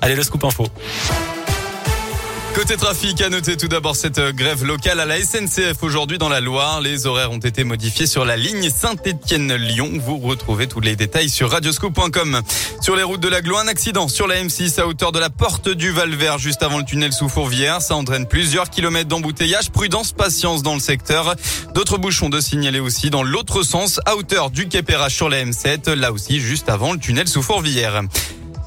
Allez, le scoop info. Côté trafic, à noter tout d'abord cette euh, grève locale à la SNCF aujourd'hui dans la Loire. Les horaires ont été modifiés sur la ligne Saint-Étienne-Lyon. Vous retrouvez tous les détails sur radioscope.com. Sur les routes de la Glo, un accident sur la M6 à hauteur de la porte du Val-Vert juste avant le tunnel sous Fourvière. Ça entraîne plusieurs kilomètres d'embouteillage. Prudence, patience dans le secteur. D'autres bouchons de signaler aussi dans l'autre sens à hauteur du Quai sur la M7. Là aussi juste avant le tunnel sous Fourvière.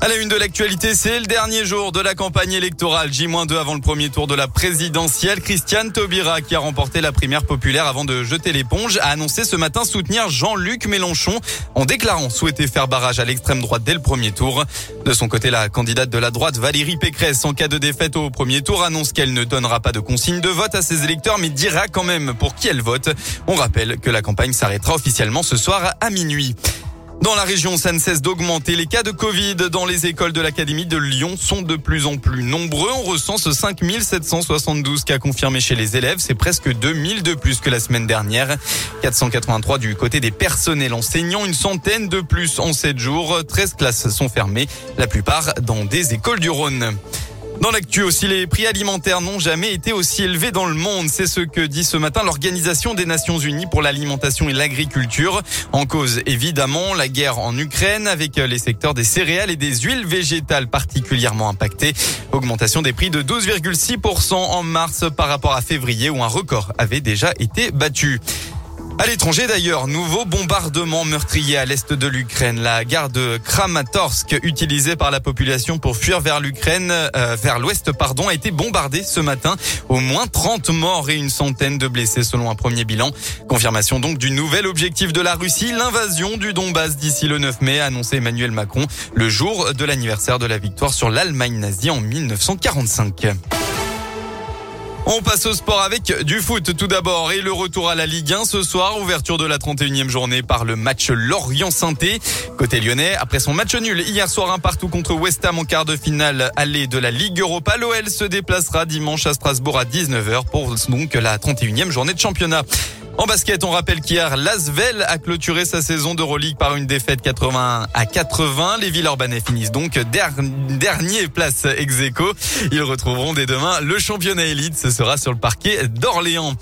À la une de l'actualité, c'est le dernier jour de la campagne électorale. J-2 avant le premier tour de la présidentielle. Christiane Taubira, qui a remporté la primaire populaire avant de jeter l'éponge, a annoncé ce matin soutenir Jean-Luc Mélenchon en déclarant souhaiter faire barrage à l'extrême droite dès le premier tour. De son côté, la candidate de la droite, Valérie Pécresse, en cas de défaite au premier tour, annonce qu'elle ne donnera pas de consigne de vote à ses électeurs, mais dira quand même pour qui elle vote. On rappelle que la campagne s'arrêtera officiellement ce soir à minuit. Dans la région, ça ne cesse d'augmenter. Les cas de Covid dans les écoles de l'Académie de Lyon sont de plus en plus nombreux. On recense 5772 cas confirmés chez les élèves. C'est presque 2000 de plus que la semaine dernière. 483 du côté des personnels enseignants. Une centaine de plus en 7 jours. 13 classes sont fermées. La plupart dans des écoles du Rhône. Dans l'actu aussi, les prix alimentaires n'ont jamais été aussi élevés dans le monde. C'est ce que dit ce matin l'Organisation des Nations Unies pour l'alimentation et l'agriculture. En cause, évidemment, la guerre en Ukraine avec les secteurs des céréales et des huiles végétales particulièrement impactés. Augmentation des prix de 12,6% en mars par rapport à février où un record avait déjà été battu. À l'étranger d'ailleurs, nouveau bombardement meurtrier à l'est de l'Ukraine. La gare de Kramatorsk, utilisée par la population pour fuir vers l'Ukraine, euh, vers l'ouest, pardon, a été bombardée ce matin. Au moins 30 morts et une centaine de blessés selon un premier bilan. Confirmation donc du nouvel objectif de la Russie, l'invasion du Donbass d'ici le 9 mai, annoncé Emmanuel Macron le jour de l'anniversaire de la victoire sur l'Allemagne nazie en 1945. On passe au sport avec du foot tout d'abord et le retour à la Ligue 1 ce soir, ouverture de la 31e journée par le match Lorient-Sainté. Côté lyonnais, après son match nul hier soir un partout contre West Ham en quart de finale allée de la Ligue Europa, l'OL se déplacera dimanche à Strasbourg à 19h pour donc la 31e journée de championnat. En basket, on rappelle qu'hier, Lasvel a clôturé sa saison d'Euroleague par une défaite 80 à 80. Les Villeurbanais finissent donc dernier place ex aequo. Ils retrouveront dès demain le championnat élite. Ce sera sur le parquet d'Orléans.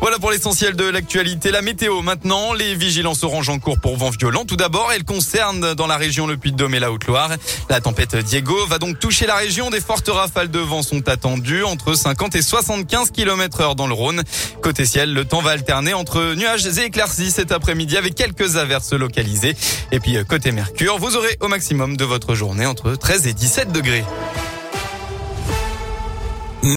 Voilà pour l'essentiel de l'actualité. La météo maintenant, les vigilances orange en cours pour vent violent. Tout d'abord, elle concerne dans la région le Puy-de-Dôme et la Haute-Loire. La tempête Diego va donc toucher la région. Des fortes rafales de vent sont attendues entre 50 et 75 km heure dans le Rhône. Côté ciel, le temps va alterner entre nuages et éclaircies cet après-midi avec quelques averses localisées. Et puis côté Mercure, vous aurez au maximum de votre journée entre 13 et 17 degrés.